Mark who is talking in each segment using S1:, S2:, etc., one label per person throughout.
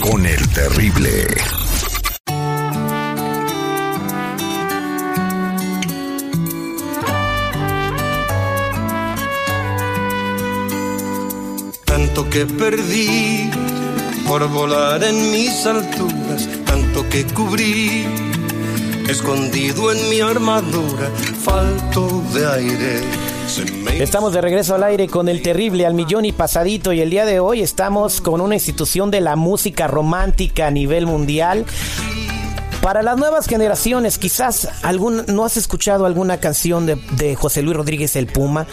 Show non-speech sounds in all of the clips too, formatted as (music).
S1: Con el terrible.
S2: Tanto que perdí por volar en mis alturas, tanto que cubrí, escondido en mi armadura, falto de aire.
S3: Estamos de regreso al aire con el terrible al millón y pasadito y el día de hoy estamos con una institución de la música romántica a nivel mundial. Para las nuevas generaciones, quizás algún, no has escuchado alguna canción de, de José Luis Rodríguez el Puma,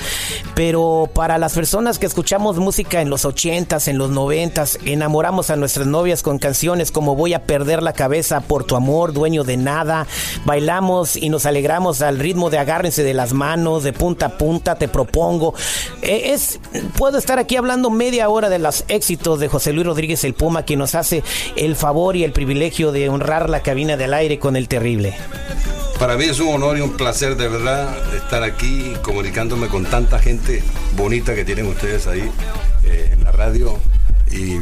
S3: pero para las personas que escuchamos música en los ochentas, en los noventas, enamoramos a nuestras novias con canciones como Voy a perder la cabeza por tu amor, dueño de nada, bailamos y nos alegramos al ritmo de agárrense de las manos, de punta a punta, te propongo. Eh, Es, puedo estar aquí hablando media hora de los éxitos de José Luis Rodríguez el Puma, quien nos hace el favor y el privilegio de honrar la cabina aire con el terrible.
S4: Para mí es un honor y un placer de verdad estar aquí comunicándome con tanta gente bonita que tienen ustedes ahí eh, en la radio y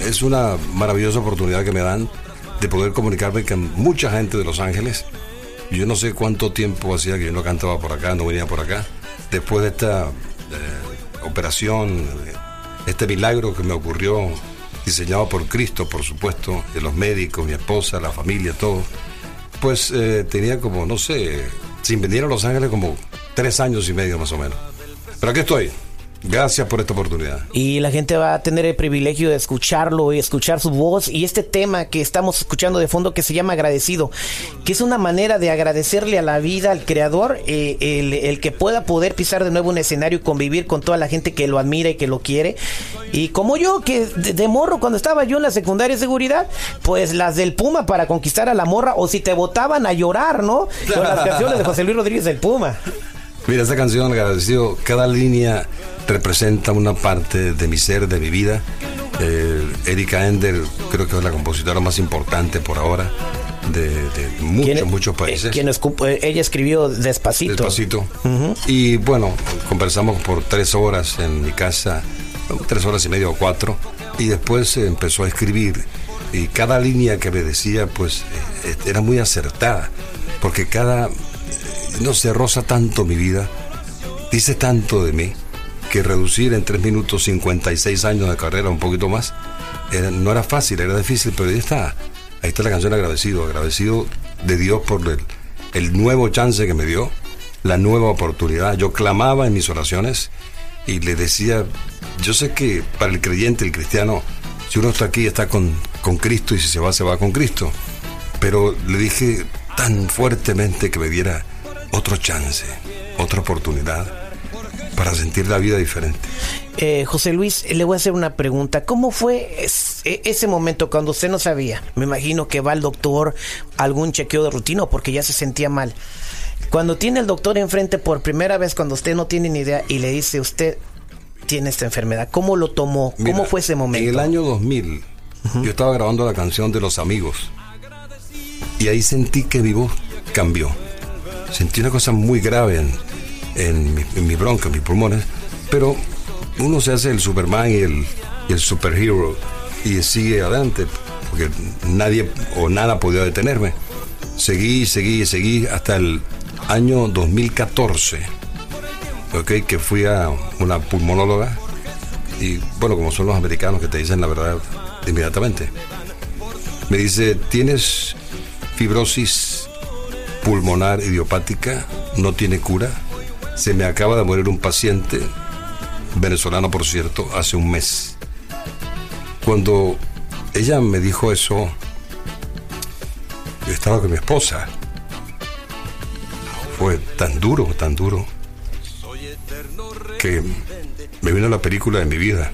S4: es una maravillosa oportunidad que me dan de poder comunicarme con mucha gente de Los Ángeles. Yo no sé cuánto tiempo hacía que yo no cantaba por acá, no venía por acá. Después de esta eh, operación, eh, este milagro que me ocurrió, diseñado por Cristo, por supuesto, de los médicos, mi esposa, la familia, todo pues eh, tenía como, no sé, sin venir a Los Ángeles como tres años y medio más o menos. Pero aquí estoy. Gracias por esta oportunidad.
S3: Y la gente va a tener el privilegio de escucharlo y escuchar su voz y este tema que estamos escuchando de fondo que se llama agradecido, que es una manera de agradecerle a la vida, al creador, eh, el, el que pueda poder pisar de nuevo un escenario y convivir con toda la gente que lo admira y que lo quiere. Y como yo, que de, de morro, cuando estaba yo en la secundaria de seguridad, pues las del Puma para conquistar a la morra, o si te votaban a llorar, ¿no? Con las (laughs) canciones de José Luis Rodríguez del Puma.
S4: Mira, esta canción, agradecido, cada línea representa una parte de mi ser, de mi vida. Eh, Erika Ender creo que es la compositora más importante por ahora de, de muchos,
S3: ¿Quién-
S4: muchos
S3: eh,
S4: países.
S3: quien escup- eh, ella escribió Despacito.
S4: Despacito. Y bueno, conversamos por tres horas en mi casa, tres horas y media o cuatro, y después empezó a escribir. Y cada línea que me decía, pues, eh, era muy acertada, porque cada, no se roza tanto mi vida, dice tanto de mí, que reducir en tres minutos 56 años de carrera, un poquito más, no era fácil, era difícil, pero ahí está. Ahí está la canción agradecido, agradecido de Dios por el, el nuevo chance que me dio, la nueva oportunidad. Yo clamaba en mis oraciones y le decía, yo sé que para el creyente, el cristiano, si uno está aquí está con, con Cristo y si se va, se va con Cristo. Pero le dije tan fuertemente que me diera otro chance, otra oportunidad para sentir la vida diferente.
S3: Eh, José Luis, le voy a hacer una pregunta. ¿Cómo fue es- e- ese momento cuando usted no sabía? Me imagino que va al doctor, algún chequeo de rutina porque ya se sentía mal. Cuando tiene el doctor enfrente por primera vez, cuando usted no tiene ni idea y le dice usted tiene esta enfermedad, ¿cómo lo tomó? ¿Cómo
S4: Mira,
S3: fue ese momento?
S4: En el año 2000, yo estaba grabando la canción de Los Amigos. Y ahí sentí que mi voz cambió. Sentí una cosa muy grave en, en, mi, en mi bronca, mis pulmones. Pero uno se hace el Superman y el, y superhero y sigue adelante. Porque nadie o nada podía detenerme. Seguí, seguí, seguí hasta el año 2014. ¿ok? Que fui a una pulmonóloga y bueno, como son los americanos que te dicen la verdad inmediatamente, me dice, tienes fibrosis pulmonar idiopática, no tiene cura, se me acaba de morir un paciente, venezolano por cierto, hace un mes. Cuando ella me dijo eso, yo estaba con mi esposa. Fue tan duro, tan duro, que me vino la película de mi vida.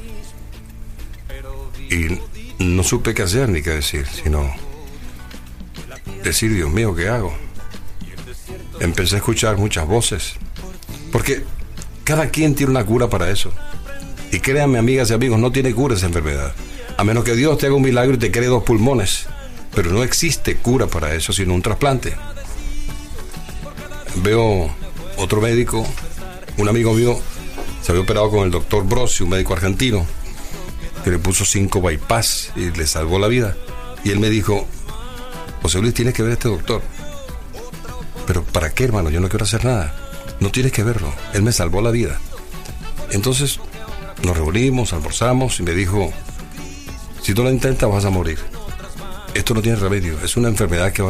S4: Y no supe qué hacer ni qué decir, sino decir, Dios mío, ¿qué hago? Empecé a escuchar muchas voces, porque cada quien tiene una cura para eso. Y créanme, amigas y amigos, no tiene cura esa enfermedad. A menos que Dios te haga un milagro y te cree dos pulmones. Pero no existe cura para eso, sino un trasplante. Veo otro médico, un amigo mío, se había operado con el doctor Brossi, un médico argentino, que le puso cinco bypass y le salvó la vida. Y él me dijo, José Luis, tienes que ver a este doctor. Pero ¿para qué, hermano? Yo no quiero hacer nada. No tienes que verlo. Él me salvó la vida. Entonces nos reunimos, almorzamos y me dijo, si tú lo intentas vas a morir. Esto no tiene remedio. Es una enfermedad que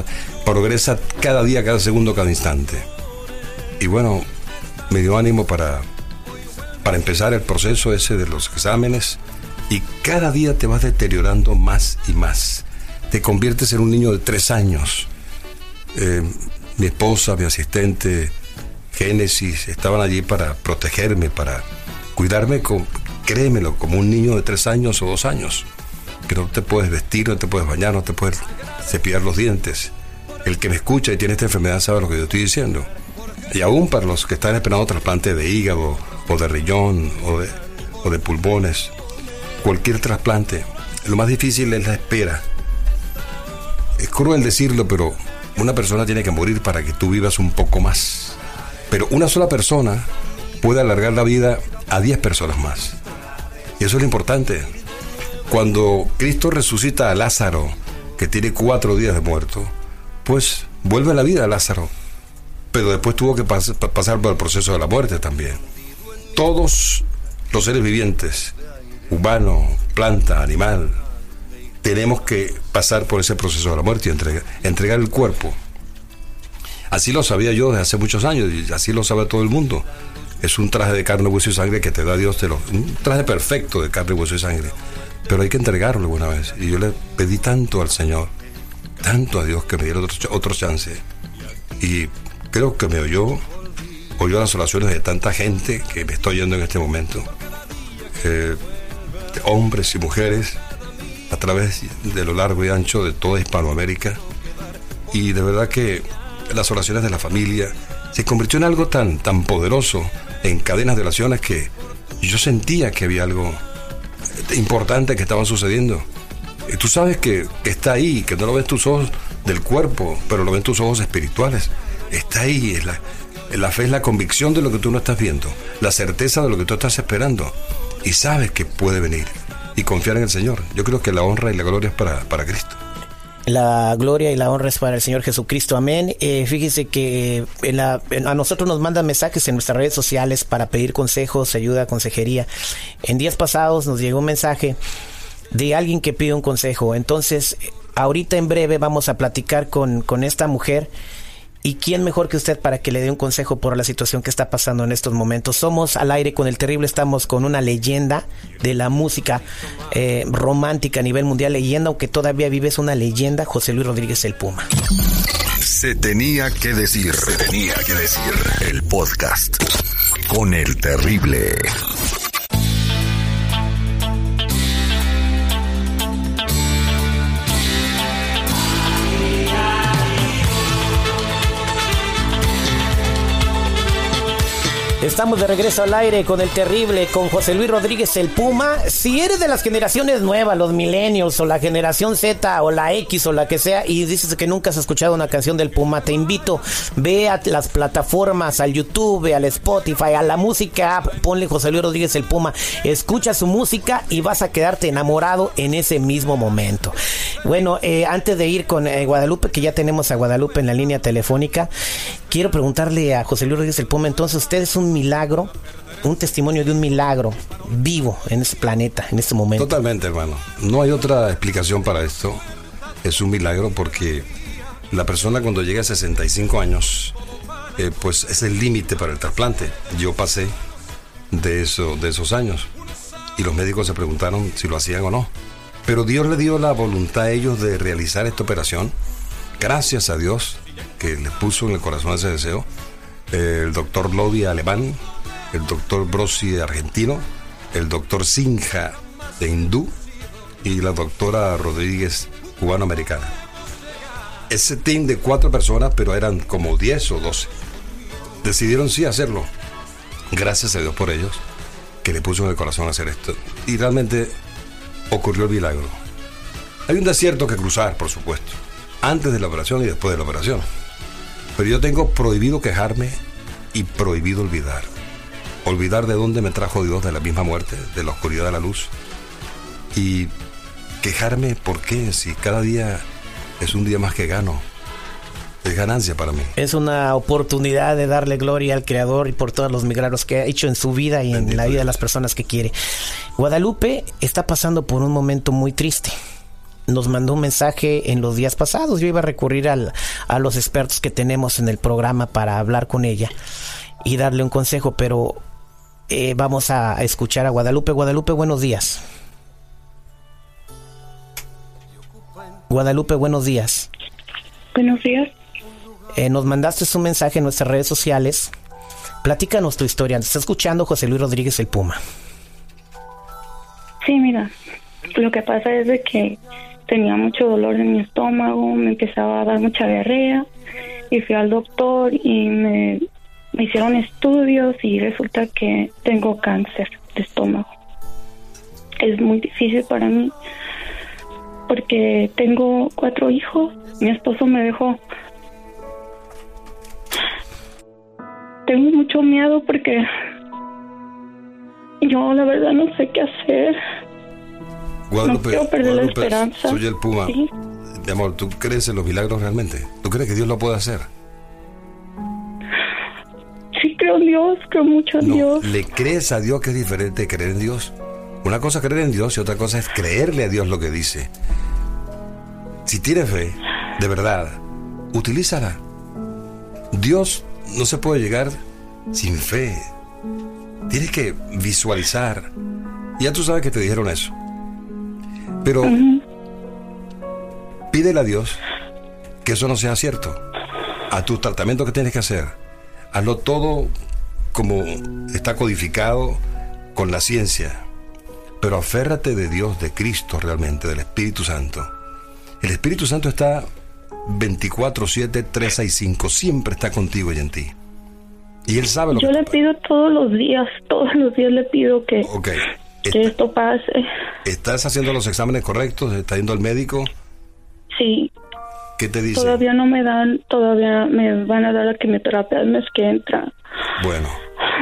S4: progresa cada día, cada segundo, cada instante. Y bueno, me dio ánimo para, para empezar el proceso ese de los exámenes y cada día te vas deteriorando más y más. Te conviertes en un niño de tres años. Eh, mi esposa, mi asistente, Génesis, estaban allí para protegerme, para cuidarme, con, créemelo, como un niño de tres años o dos años, que no te puedes vestir, no te puedes bañar, no te puedes cepillar los dientes. El que me escucha y tiene esta enfermedad sabe lo que yo estoy diciendo. Y aún para los que están esperando trasplante de hígado o de riñón o de, o de pulmones, cualquier trasplante, lo más difícil es la espera. Es cruel decirlo, pero una persona tiene que morir para que tú vivas un poco más. Pero una sola persona puede alargar la vida a 10 personas más. Y eso es lo importante. Cuando Cristo resucita a Lázaro, que tiene cuatro días de muerto, pues vuelve a la vida a Lázaro. Pero después tuvo que pasar por el proceso de la muerte también. Todos los seres vivientes, humano, planta, animal, tenemos que pasar por ese proceso de la muerte y entregar, entregar el cuerpo. Así lo sabía yo desde hace muchos años y así lo sabe todo el mundo. Es un traje de carne, hueso y sangre que te da Dios, te lo, un traje perfecto de carne, hueso y sangre. Pero hay que entregarlo alguna vez. Y yo le pedí tanto al Señor, tanto a Dios que me diera otro, otro chance. Y creo que me oyó, oyó las oraciones de tanta gente que me estoy oyendo en este momento. Eh, hombres y mujeres a través de lo largo y ancho de toda Hispanoamérica. Y de verdad que las oraciones de la familia se convirtió en algo tan, tan poderoso en cadenas de oraciones que yo sentía que había algo importante que estaba sucediendo. Y tú sabes que, está ahí, que no lo ves tus ojos del cuerpo, pero lo ven tus ojos espirituales. Está ahí, es la, la fe es la convicción de lo que tú no estás viendo, la certeza de lo que tú estás esperando. Y sabes que puede venir y confiar en el Señor. Yo creo que la honra y la gloria es para, para Cristo.
S3: La gloria y la honra es para el Señor Jesucristo. Amén. Eh, fíjese que eh, a nosotros nos mandan mensajes en nuestras redes sociales para pedir consejos, ayuda, consejería. En días pasados nos llegó un mensaje de alguien que pide un consejo. Entonces, ahorita en breve vamos a platicar con, con esta mujer ¿Y quién mejor que usted para que le dé un consejo por la situación que está pasando en estos momentos? Somos al aire con el terrible, estamos con una leyenda de la música eh, romántica a nivel mundial, leyenda, aunque todavía vives una leyenda, José Luis Rodríguez el Puma.
S1: Se tenía que decir, se tenía que decir el podcast con el terrible.
S3: Estamos de regreso al aire con el terrible, con José Luis Rodríguez el Puma. Si eres de las generaciones nuevas, los millennials o la generación Z o la X o la que sea y dices que nunca has escuchado una canción del Puma, te invito, ve a las plataformas, al YouTube, al Spotify, a la música ponle José Luis Rodríguez el Puma, escucha su música y vas a quedarte enamorado en ese mismo momento. Bueno, eh, antes de ir con eh, Guadalupe, que ya tenemos a Guadalupe en la línea telefónica, quiero preguntarle a José Luis Rodríguez el Puma, entonces usted es un milagro, un testimonio de un milagro vivo en este planeta, en este momento.
S4: Totalmente, hermano. No hay otra explicación para esto. Es un milagro porque la persona cuando llega a 65 años, eh, pues es el límite para el trasplante. Yo pasé de, eso, de esos años y los médicos se preguntaron si lo hacían o no. Pero Dios le dio la voluntad a ellos de realizar esta operación. Gracias a Dios que les puso en el corazón ese deseo el doctor Lodi alemán, el doctor Brossi argentino, el doctor Sinja de hindú y la doctora Rodríguez, cubano-americana. Ese team de cuatro personas, pero eran como 10 o 12, decidieron sí hacerlo. Gracias a Dios por ellos, que le puso en el corazón hacer esto. Y realmente ocurrió el milagro. Hay un desierto que cruzar, por supuesto, antes de la operación y después de la operación. Pero yo tengo prohibido quejarme y prohibido olvidar. Olvidar de dónde me trajo Dios de la misma muerte, de la oscuridad a la luz. Y quejarme, ¿por qué? Si cada día es un día más que gano. Es ganancia para mí.
S3: Es una oportunidad de darle gloria al Creador y por todos los milagros que ha hecho en su vida y en la vida de las personas que quiere. Guadalupe está pasando por un momento muy triste nos mandó un mensaje en los días pasados. Yo iba a recurrir al, a los expertos que tenemos en el programa para hablar con ella y darle un consejo, pero eh, vamos a escuchar a Guadalupe. Guadalupe, buenos días. Guadalupe, buenos días.
S5: Buenos días.
S3: Eh, nos mandaste un mensaje en nuestras redes sociales. Platícanos tu historia. Está escuchando José Luis Rodríguez el Puma.
S5: Sí, mira, lo que pasa es de que tenía mucho dolor en mi estómago, me empezaba a dar mucha diarrea y fui al doctor y me, hicieron estudios y resulta que tengo cáncer de estómago. Es muy difícil para mí porque tengo cuatro hijos, mi esposo me dejó. Tengo mucho miedo porque yo la verdad no sé qué hacer.
S4: Guadalupe, soy el Puma. Mi amor, ¿tú crees en los milagros realmente? ¿Tú crees que Dios lo puede hacer?
S5: Sí, creo en Dios, creo mucho en Dios.
S4: ¿Le crees a Dios que es diferente creer en Dios? Una cosa es creer en Dios y otra cosa es creerle a Dios lo que dice. Si tienes fe, de verdad, utilízala. Dios no se puede llegar sin fe. Tienes que visualizar. Ya tú sabes que te dijeron eso. Pero pídele a Dios que eso no sea cierto. A tu tratamiento que tienes que hacer, hazlo todo como está codificado con la ciencia. Pero aférrate de Dios, de Cristo realmente, del Espíritu Santo. El Espíritu Santo está 24, 7, 3 y 5, siempre está contigo y en ti. Y Él sabe lo
S5: Yo le pido todos los días, todos los días le pido que, que esto pase.
S4: ¿Estás haciendo los exámenes correctos? ¿Estás yendo al médico?
S5: Sí.
S4: ¿Qué te dice?
S5: Todavía no me dan, todavía me van a dar la quimioterapia el mes que entra.
S4: Bueno.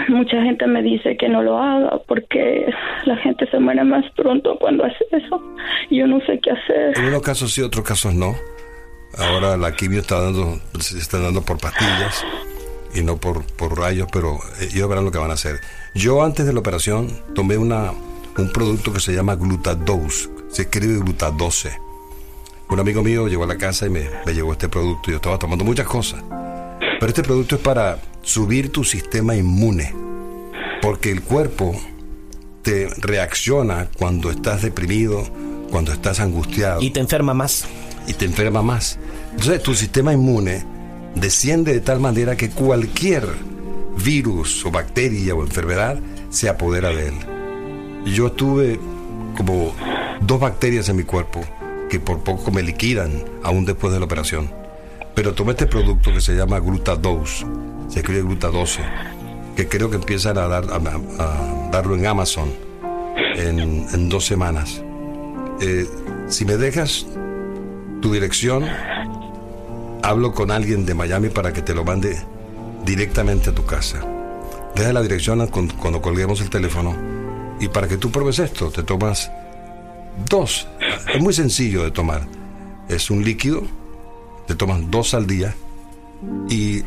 S5: Mucha gente me dice que no lo haga porque la gente se muere más pronto cuando hace eso. Yo no sé qué hacer.
S4: En unos casos sí, otros casos no. Ahora la quimio está dando, se está dando por pastillas y no por, por rayos, pero eh, ellos verán lo que van a hacer. Yo antes de la operación tomé una un producto que se llama Glutadose, se escribe Glutadose. Un amigo mío llegó a la casa y me, me llegó este producto. Yo estaba tomando muchas cosas. Pero este producto es para subir tu sistema inmune. Porque el cuerpo te reacciona cuando estás deprimido, cuando estás angustiado.
S3: Y te enferma más.
S4: Y te enferma más. Entonces tu sistema inmune desciende de tal manera que cualquier virus o bacteria o enfermedad se apodera de él yo tuve como dos bacterias en mi cuerpo que por poco me liquidan aún después de la operación. Pero tomé este producto que se llama Glutadose, se escribe Glutadose, que creo que empiezan a, dar, a, darlo en Amazon en, dos semanas. Eh, si me dejas tu dirección, hablo con alguien de Miami para que te lo mande directamente a tu casa. Deja la dirección cuando colguemos el teléfono y para que tú pruebes esto, te tomas dos. Es muy sencillo de tomar. Es un líquido, te tomas dos al día y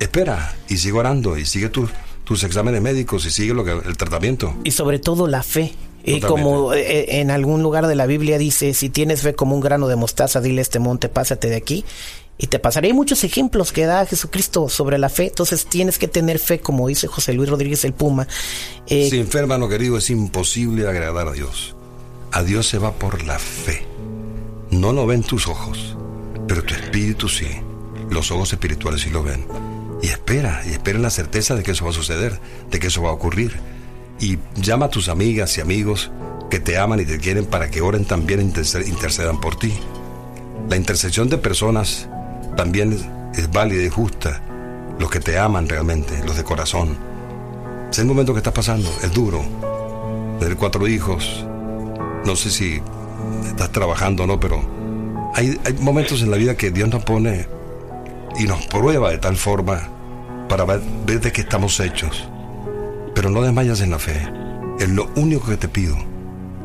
S4: espera y sigue orando y sigue tus exámenes médicos y sigue lo que, el tratamiento.
S3: Y sobre todo la fe. Y como eh, eh, en algún lugar de la Biblia dice, si tienes fe como un grano de mostaza, dile a este monte, pásate de aquí y te pasaré. Muchos ejemplos que da Jesucristo sobre la fe, entonces tienes que tener fe, como dice José Luis Rodríguez el Puma.
S4: Eh, sí, hermano querido, es imposible agradar a Dios. A Dios se va por la fe. No lo ven tus ojos, pero tu espíritu sí. Los ojos espirituales sí lo ven. Y espera, y espera en la certeza de que eso va a suceder, de que eso va a ocurrir. Y llama a tus amigas y amigos que te aman y te quieren para que oren también e intercedan por ti. La intercesión de personas también es válida y justa. Los que te aman realmente, los de corazón. Es el momento que estás pasando, es duro. Tener cuatro hijos, no sé si estás trabajando o no, pero hay, momentos en la vida que Dios nos pone y nos prueba de tal forma para ver, de qué estamos hechos. Pero no desmayas en la fe. Es lo único que te pido.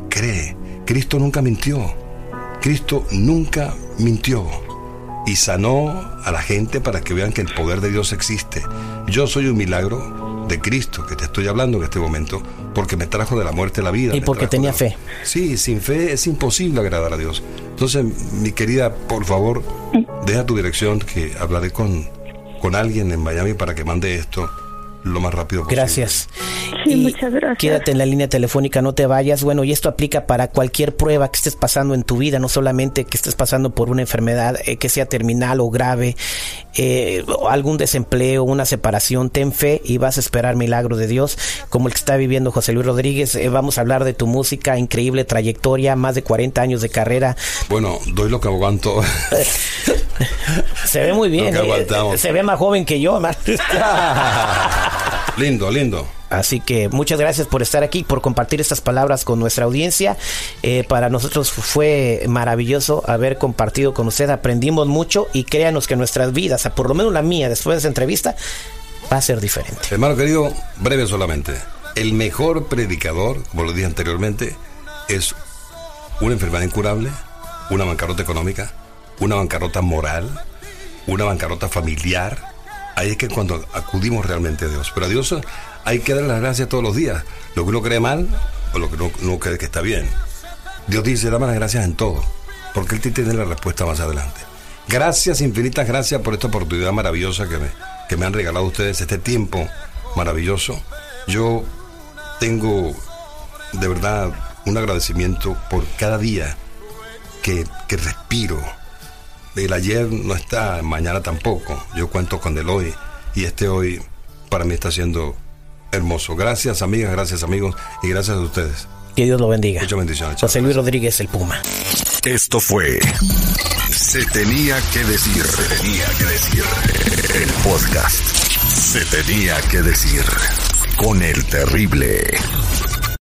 S4: Cree. Cristo nunca mintió. Cristo nunca mintió. Y sanó a la gente para que vean que el poder de Dios existe. Yo soy un milagro de Cristo que te estoy hablando en este momento porque me trajo de la muerte a la vida.
S3: Y porque tenía fe.
S4: Sí, sin fe es imposible agradar a Dios. Entonces, mi querida, por favor, deja tu dirección que hablaré con, con alguien en Miami para que mande esto lo más rápido posible.
S3: Gracias.
S5: Sí, muchas gracias.
S3: Quédate en la línea telefónica, no te vayas. Bueno, y esto aplica para cualquier prueba que estés pasando en tu vida, no solamente que estés pasando por una enfermedad eh, que sea terminal o grave, eh, algún desempleo, una separación. Ten fe y vas a esperar milagro de Dios, como el que está viviendo José Luis Rodríguez. Eh, vamos a hablar de tu música, increíble trayectoria, más de 40 años de carrera.
S4: Bueno, doy lo que aguanto. (laughs)
S3: se ve muy bien. se ve más joven que yo, (laughs) (laughs)
S4: lindo, lindo.
S3: Así que muchas gracias por estar aquí, por compartir estas palabras con nuestra audiencia. Eh, para nosotros fue maravilloso haber compartido con usted, aprendimos mucho y créanos que nuestras vidas, por lo menos la mía, después de esa entrevista, va a ser diferente.
S4: Hermano querido, breve solamente. El mejor predicador, como lo dije anteriormente, es una enfermedad incurable, una bancarrota económica, una bancarrota moral, una bancarrota familiar. Ahí es que cuando acudimos realmente a Dios. Pero a Dios hay que dar las gracias todos los días. Lo que uno cree mal o lo que uno, cree que está bien. Dios dice, dame las gracias en todo, porque Él te tiene la respuesta más adelante. Gracias, infinitas gracias por esta oportunidad maravillosa que me, que me han regalado ustedes, este tiempo maravilloso. Yo tengo de verdad un agradecimiento por cada día que, que respiro. El ayer no está, mañana tampoco. Yo cuento con el hoy y este hoy para mí está siendo hermoso. Gracias, amigas, gracias, amigos, y gracias a ustedes.
S3: Que Dios lo bendiga.
S4: Muchas bendiciones.
S3: José Luis Rodríguez, el Puma.
S1: Esto fue Se tenía que decir, se tenía que decir el podcast. Se tenía que decir con el terrible.